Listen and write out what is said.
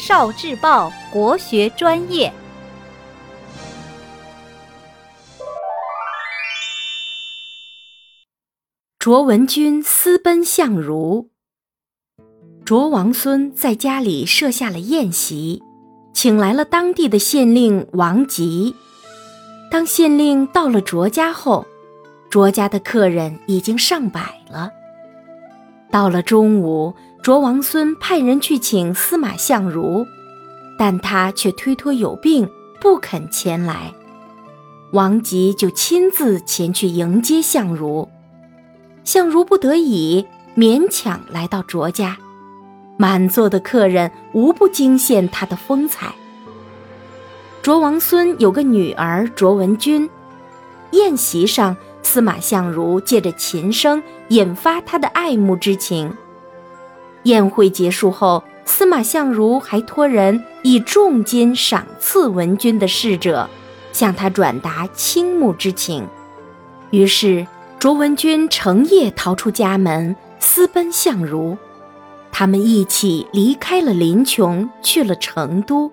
少智报国学专业。卓文君私奔相如。卓王孙在家里设下了宴席，请来了当地的县令王吉。当县令到了卓家后，卓家的客人已经上百了。到了中午，卓王孙派人去请司马相如，但他却推脱有病，不肯前来。王吉就亲自前去迎接相如，相如不得已，勉强来到卓家。满座的客人无不惊羡他的风采。卓王孙有个女儿卓文君，宴席上。司马相如借着琴声引发他的爱慕之情。宴会结束后，司马相如还托人以重金赏赐文君的侍者，向他转达倾慕之情。于是，卓文君成夜逃出家门，私奔相如。他们一起离开了临邛，去了成都。